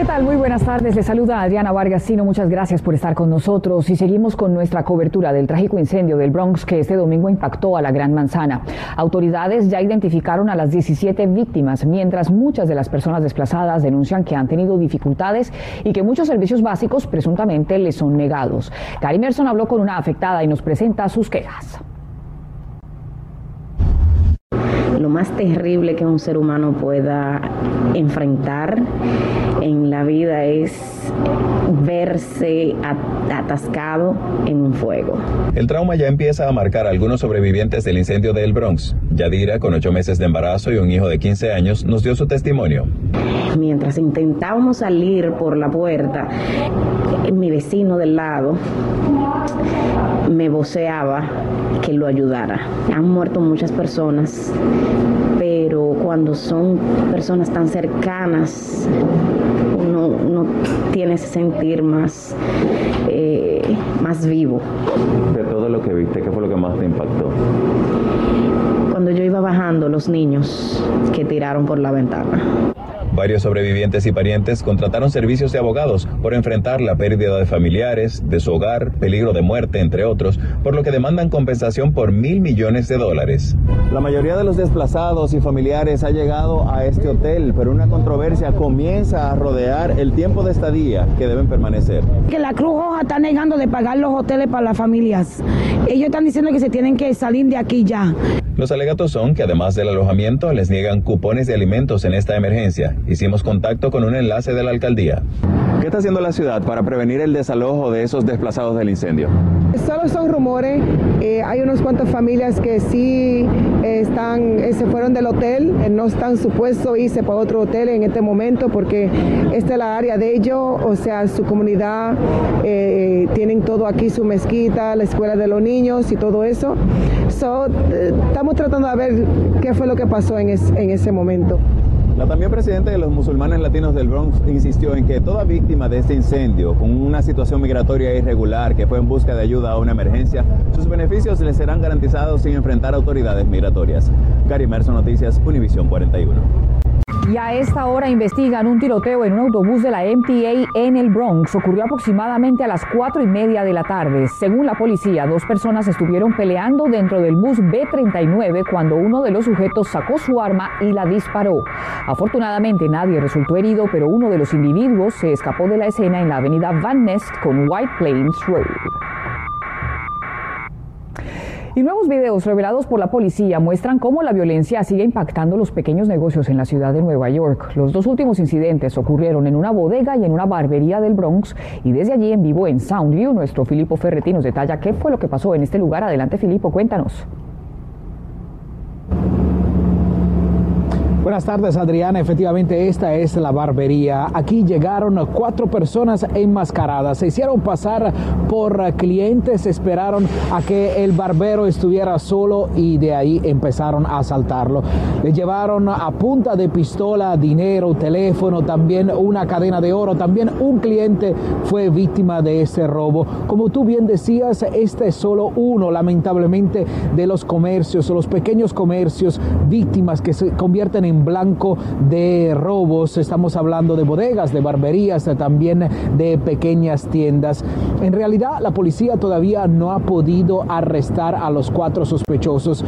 ¿Qué tal? Muy buenas tardes. Le saluda Adriana Vargasino. Muchas gracias por estar con nosotros y seguimos con nuestra cobertura del trágico incendio del Bronx que este domingo impactó a la Gran Manzana. Autoridades ya identificaron a las 17 víctimas, mientras muchas de las personas desplazadas denuncian que han tenido dificultades y que muchos servicios básicos presuntamente les son negados. Gary Merson habló con una afectada y nos presenta sus quejas. Lo más terrible que un ser humano pueda enfrentar en la vida es verse atascado en un fuego. El trauma ya empieza a marcar a algunos sobrevivientes del incendio del Bronx. Yadira, con ocho meses de embarazo y un hijo de 15 años, nos dio su testimonio. Mientras intentábamos salir por la puerta, mi vecino del lado me voceaba que lo ayudara. Han muerto muchas personas, pero cuando son personas tan cercanas, uno, uno tiene ese sentir más, eh, más vivo. De todo lo que viste, ¿qué fue lo que más te impactó? Cuando yo iba bajando, los niños que tiraron por la ventana. Varios sobrevivientes y parientes contrataron servicios de abogados por enfrentar la pérdida de familiares, de su hogar, peligro de muerte, entre otros, por lo que demandan compensación por mil millones de dólares. La mayoría de los desplazados y familiares ha llegado a este hotel, pero una controversia comienza a rodear el tiempo de estadía que deben permanecer. Que la Cruz Roja está negando de pagar los hoteles para las familias. Ellos están diciendo que se tienen que salir de aquí ya. Los alegatos son que además del alojamiento les niegan cupones de alimentos en esta emergencia. Hicimos contacto con un enlace de la alcaldía. ¿Qué está haciendo la ciudad para prevenir el desalojo de esos desplazados del incendio? Solo son rumores. Eh, hay unas cuantas familias que sí están, eh, se fueron del hotel, no están supuestos irse para otro hotel en este momento porque esta es la área de ellos, o sea, su comunidad, tienen todo aquí, su mezquita, la escuela de los niños y todo eso. estamos tratando de ver qué fue lo que pasó en, en ese momento. La también presidenta de los musulmanes latinos del Bronx insistió en que toda víctima de este incendio, con una situación migratoria irregular que fue en busca de ayuda a una emergencia, sus beneficios les serán garantizados sin enfrentar autoridades migratorias. Gary Merson Noticias, Univisión 41. Y a esta hora investigan un tiroteo en un autobús de la MTA en el Bronx. Ocurrió aproximadamente a las cuatro y media de la tarde. Según la policía, dos personas estuvieron peleando dentro del bus B39 cuando uno de los sujetos sacó su arma y la disparó. Afortunadamente nadie resultó herido, pero uno de los individuos se escapó de la escena en la avenida Van Nest con White Plains Road. Y nuevos videos revelados por la policía muestran cómo la violencia sigue impactando los pequeños negocios en la ciudad de Nueva York. Los dos últimos incidentes ocurrieron en una bodega y en una barbería del Bronx y desde allí en vivo en Soundview nuestro Filipo Ferretti nos detalla qué fue lo que pasó en este lugar. Adelante Filipo, cuéntanos. Buenas tardes, Adriana. Efectivamente, esta es la barbería. Aquí llegaron cuatro personas enmascaradas. Se hicieron pasar por clientes, esperaron a que el barbero estuviera solo y de ahí empezaron a asaltarlo. Le llevaron a punta de pistola dinero, teléfono, también una cadena de oro. También un cliente fue víctima de este robo. Como tú bien decías, este es solo uno, lamentablemente, de los comercios, los pequeños comercios víctimas que se convierten en blanco de robos. Estamos hablando de bodegas, de barberías, también de pequeñas tiendas. En realidad, la policía todavía no ha podido arrestar a los cuatro sospechosos.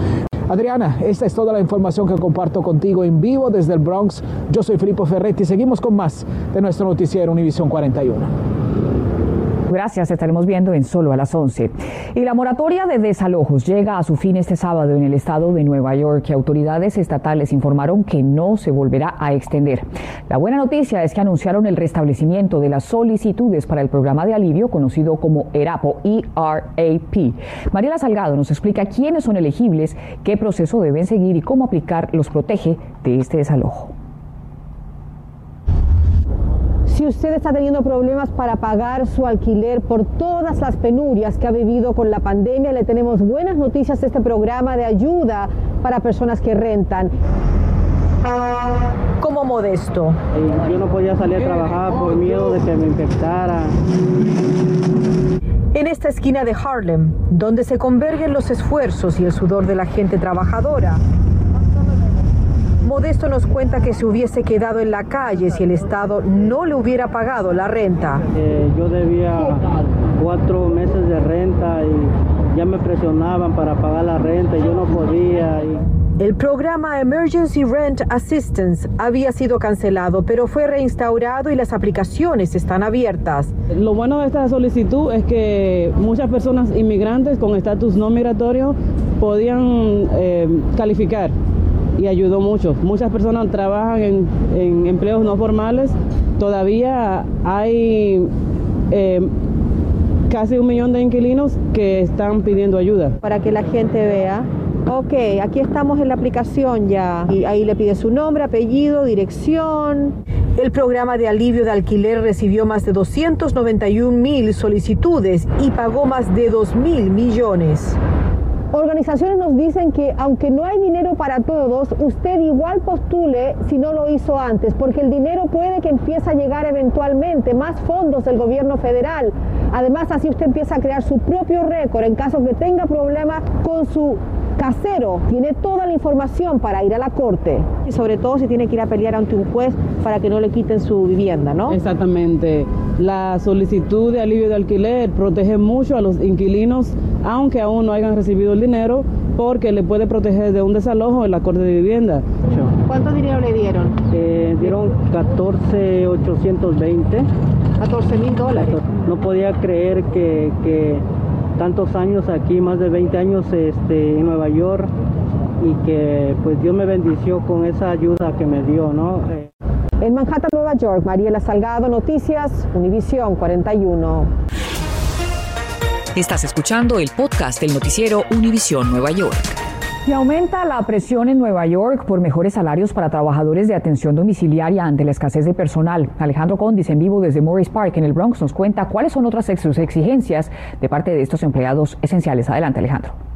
Adriana, esta es toda la información que comparto contigo en vivo desde el Bronx. Yo soy Filippo Ferretti. Seguimos con más de nuestro noticiero Univisión 41. Gracias, estaremos viendo en solo a las 11. Y la moratoria de desalojos llega a su fin este sábado en el estado de Nueva York autoridades estatales informaron que no se volverá a extender. La buena noticia es que anunciaron el restablecimiento de las solicitudes para el programa de alivio conocido como ERAPO, ERAP. Mariela Salgado nos explica quiénes son elegibles, qué proceso deben seguir y cómo aplicar los protege de este desalojo. Si usted está teniendo problemas para pagar su alquiler por todas las penurias que ha vivido con la pandemia, le tenemos buenas noticias de este programa de ayuda para personas que rentan. Como como Modesto. Yo no podía salir a trabajar por miedo de que me infectara. En esta esquina de Harlem, donde se convergen los esfuerzos y el sudor de la gente trabajadora, Modesto nos cuenta que se hubiese quedado en la calle si el Estado no le hubiera pagado la renta. Eh, yo debía cuatro meses de renta y ya me presionaban para pagar la renta y yo no podía. El programa Emergency Rent Assistance había sido cancelado, pero fue reinstaurado y las aplicaciones están abiertas. Lo bueno de esta solicitud es que muchas personas inmigrantes con estatus no migratorio podían eh, calificar y ayudó mucho. Muchas personas trabajan en, empleos no formales. Todavía hay eh, casi un millón de inquilinos que están pidiendo ayuda. Para que la gente vea. Ok, aquí estamos en la aplicación ya. Y ahí le pide su nombre, apellido, dirección. El programa de alivio de alquiler recibió más de 291 mil solicitudes y pagó más de 2 mil millones. Organizaciones nos dicen que aunque no hay dinero para todos, usted igual postule si no lo hizo antes, porque el dinero puede que empiece a llegar eventualmente, más fondos del gobierno federal. Además, así usted empieza a crear su propio récord en caso que tenga problemas con su casero tiene toda la información para ir a la corte y sobre todo si tiene que ir a pelear ante un juez para que no le quiten su vivienda, ¿no? Exactamente. La solicitud de alivio de alquiler protege mucho a los inquilinos, aunque aún no hayan recibido el dinero, porque le puede proteger de un desalojo en la corte de vivienda. ¿Cuánto dinero le dieron? Eh, dieron 14,820. 14 mil dólares. No podía creer que, que tantos años aquí, más de 20 años este, en Nueva York y que pues Dios me bendició con esa ayuda que me dio, ¿no? En Manhattan, Nueva York, Mariela Salgado, Noticias, Univisión 41. Estás escuchando el podcast del noticiero Univisión Nueva York. Y aumenta la presión en Nueva York por mejores salarios para trabajadores de atención domiciliaria ante la escasez de personal. Alejandro Condis, en vivo desde Morris Park, en el Bronx, nos cuenta cuáles son otras exigencias de parte de estos empleados esenciales. Adelante, Alejandro.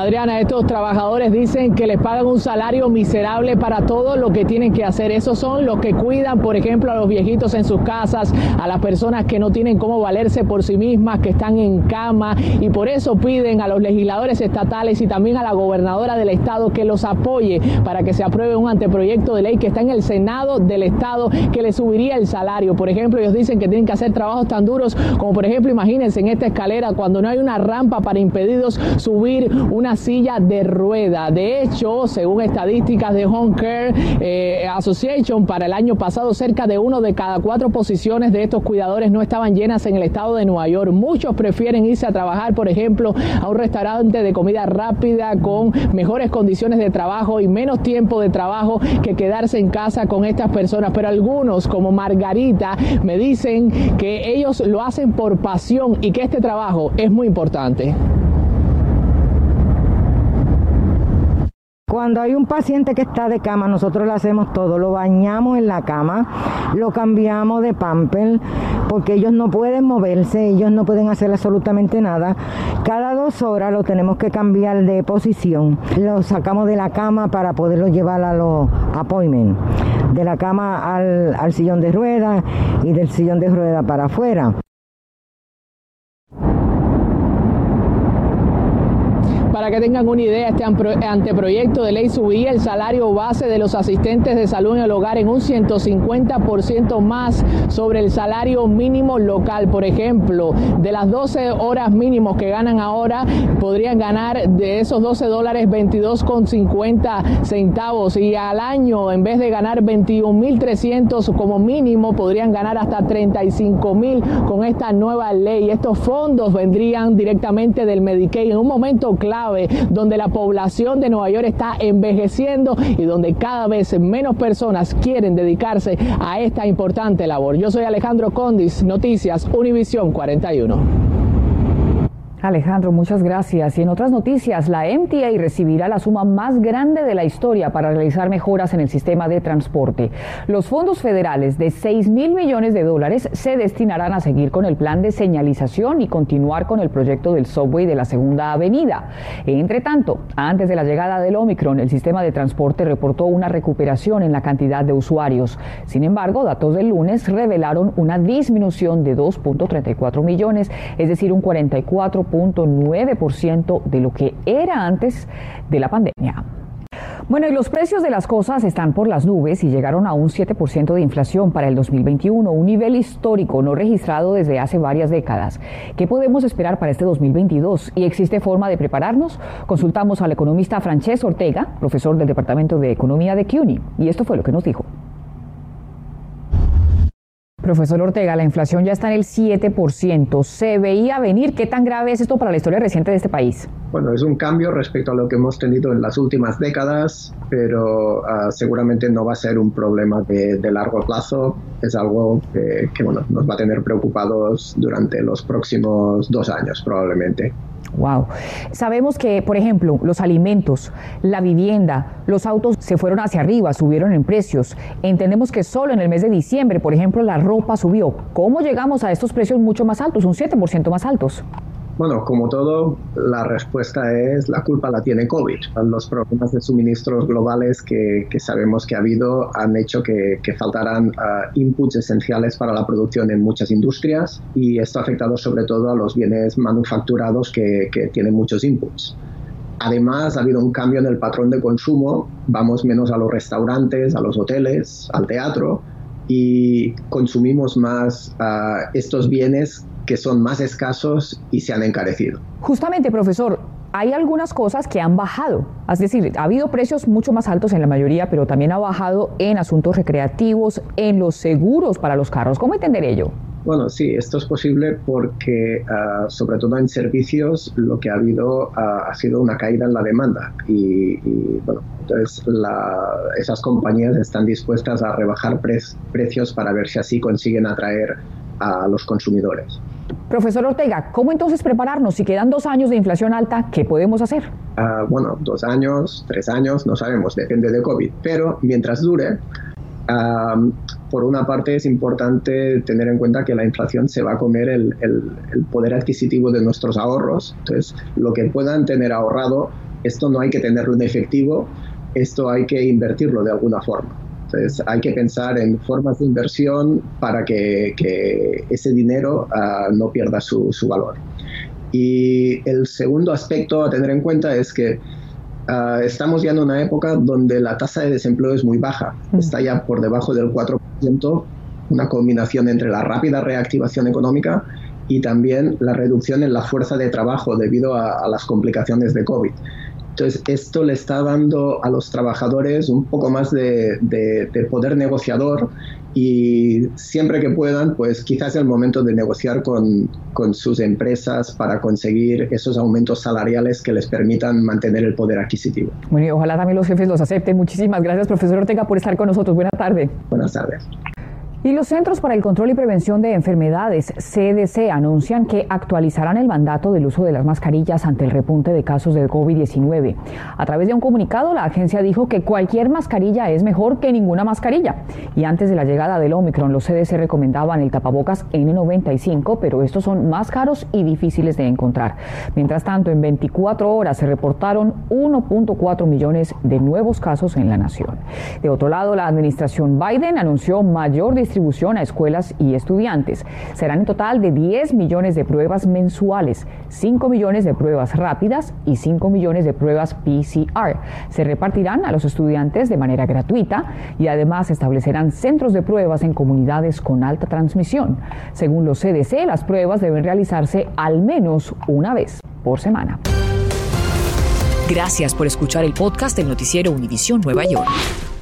Adriana, estos trabajadores dicen que les pagan un salario miserable para todo lo que tienen que hacer. Esos son los que cuidan, por ejemplo, a los viejitos en sus casas, a las personas que no tienen cómo valerse por sí mismas, que están en cama y por eso piden a los legisladores estatales y también a la gobernadora del estado que los apoye para que se apruebe un anteproyecto de ley que está en el Senado del estado que le subiría el salario. Por ejemplo, ellos dicen que tienen que hacer trabajos tan duros como por ejemplo, imagínense en esta escalera cuando no hay una rampa para impedidos subir una silla de rueda. De hecho, según estadísticas de Home Care eh, Association, para el año pasado cerca de uno de cada cuatro posiciones de estos cuidadores no estaban llenas en el estado de Nueva York. Muchos prefieren irse a trabajar, por ejemplo, a un restaurante de comida rápida con mejores condiciones de trabajo y menos tiempo de trabajo que quedarse en casa con estas personas. Pero algunos, como Margarita, me dicen que ellos lo hacen por pasión y que este trabajo es muy importante. Cuando hay un paciente que está de cama, nosotros le hacemos todo, lo bañamos en la cama, lo cambiamos de pamper, porque ellos no pueden moverse, ellos no pueden hacer absolutamente nada. Cada dos horas lo tenemos que cambiar de posición. Lo sacamos de la cama para poderlo llevar a los appointments, de la cama al, al sillón de ruedas y del sillón de ruedas para afuera. Para que tengan una idea, este anteproyecto de ley subía el salario base de los asistentes de salud en el hogar en un 150% más sobre el salario mínimo local. Por ejemplo, de las 12 horas mínimos que ganan ahora, podrían ganar de esos 12 dólares 22,50 centavos y al año, en vez de ganar 21.300 como mínimo, podrían ganar hasta 35.000 con esta nueva ley. Estos fondos vendrían directamente del Medicaid en un momento clave donde la población de Nueva York está envejeciendo y donde cada vez menos personas quieren dedicarse a esta importante labor. Yo soy Alejandro Condis, Noticias Univisión 41. Alejandro, muchas gracias. Y en otras noticias, la MTA recibirá la suma más grande de la historia para realizar mejoras en el sistema de transporte. Los fondos federales de 6 mil millones de dólares se destinarán a seguir con el plan de señalización y continuar con el proyecto del subway de la Segunda Avenida. Entre tanto, antes de la llegada del Omicron, el sistema de transporte reportó una recuperación en la cantidad de usuarios. Sin embargo, datos del lunes revelaron una disminución de 2.34 millones, es decir, un 44 ciento de lo que era antes de la pandemia. Bueno, y los precios de las cosas están por las nubes y llegaron a un 7% de inflación para el 2021, un nivel histórico no registrado desde hace varias décadas. ¿Qué podemos esperar para este 2022? ¿Y existe forma de prepararnos? Consultamos al economista Francesc Ortega, profesor del Departamento de Economía de CUNY, y esto fue lo que nos dijo. Profesor Ortega, la inflación ya está en el 7%. ¿Se veía venir? ¿Qué tan grave es esto para la historia reciente de este país? Bueno, es un cambio respecto a lo que hemos tenido en las últimas décadas, pero uh, seguramente no va a ser un problema de, largo plazo. Es algo que, que bueno, nos va a tener preocupados durante los próximos dos años probablemente. Wow. Sabemos que, por ejemplo, los alimentos, la vivienda, los autos se fueron hacia arriba, subieron en precios. Entendemos que solo en el mes de diciembre, por ejemplo, la ropa subió. ¿Cómo llegamos a estos precios mucho más altos, un 7% más altos? Bueno, como todo, la respuesta es la culpa la tiene COVID. Los problemas de suministros globales que, que sabemos que ha habido han hecho que, que faltaran uh, inputs esenciales para la producción en muchas industrias y esto ha afectado sobre todo a los bienes manufacturados que, que tienen muchos inputs. Además, ha habido un cambio en el patrón de consumo. Vamos menos a los restaurantes, a los hoteles, al teatro y consumimos más uh, estos bienes que son más escasos y se han encarecido. Justamente, profesor, hay algunas cosas que han bajado. Es decir, ha habido precios mucho más altos en la mayoría, pero también ha bajado en asuntos recreativos, en los seguros para los carros. ¿Cómo entender ello? Bueno, sí, esto es posible porque, uh, sobre todo en servicios, lo que ha habido uh, ha sido una caída en la demanda. Y, y bueno, entonces la, esas compañías están dispuestas a rebajar pre precios para ver si así consiguen atraer a los consumidores. Profesor Ortega, ¿cómo entonces prepararnos? Si quedan dos años de inflación alta, ¿qué podemos hacer? Uh, bueno, dos años, tres años, no sabemos, depende de COVID. Pero mientras dure, por una parte es importante tener en cuenta que la inflación se va a comer el, el, poder adquisitivo de nuestros ahorros. Entonces, lo que puedan tener ahorrado, esto no hay que tenerlo en efectivo, esto hay que invertirlo de alguna forma. Entonces hay que pensar en formas de inversión para que, que ese dinero uh, no pierda su, su, valor. Y el segundo aspecto a tener en cuenta es que uh, estamos ya en una época donde la tasa de desempleo es muy baja, mm. está ya por debajo del 4%, una combinación entre la rápida reactivación económica y también la reducción en la fuerza de trabajo debido a, a las complicaciones de COVID. Entonces, esto le está dando a los trabajadores un poco más de, de, de, poder negociador y siempre que puedan, pues quizás es el momento de negociar con, con, sus empresas para conseguir esos aumentos salariales que les permitan mantener el poder adquisitivo. Bueno, y ojalá también los jefes los acepten. Muchísimas gracias, profesor Ortega, por estar con nosotros. Buenas tardes. Buenas tardes. Y los Centros para el Control y Prevención de Enfermedades, CDC, anuncian que actualizarán el mandato del uso de las mascarillas ante el repunte de casos de COVID-19. A través de un comunicado, la agencia dijo que cualquier mascarilla es mejor que ninguna mascarilla. Y antes de la llegada del Omicron, los CDC recomendaban el tapabocas N95, pero estos son más caros y difíciles de encontrar. Mientras tanto, en 24 horas se reportaron 1.4 millones de nuevos casos en la nación. De otro lado, la administración Biden anunció mayor distribución distribución a escuelas y estudiantes. Serán en total de 10 millones de pruebas mensuales, 5 millones de pruebas rápidas y 5 millones de pruebas PCR. Se repartirán a los estudiantes de manera gratuita y además establecerán centros de pruebas en comunidades con alta transmisión. Según los CDC, las pruebas deben realizarse al menos una vez por semana. Gracias por escuchar el podcast del noticiero Univisión Nueva York.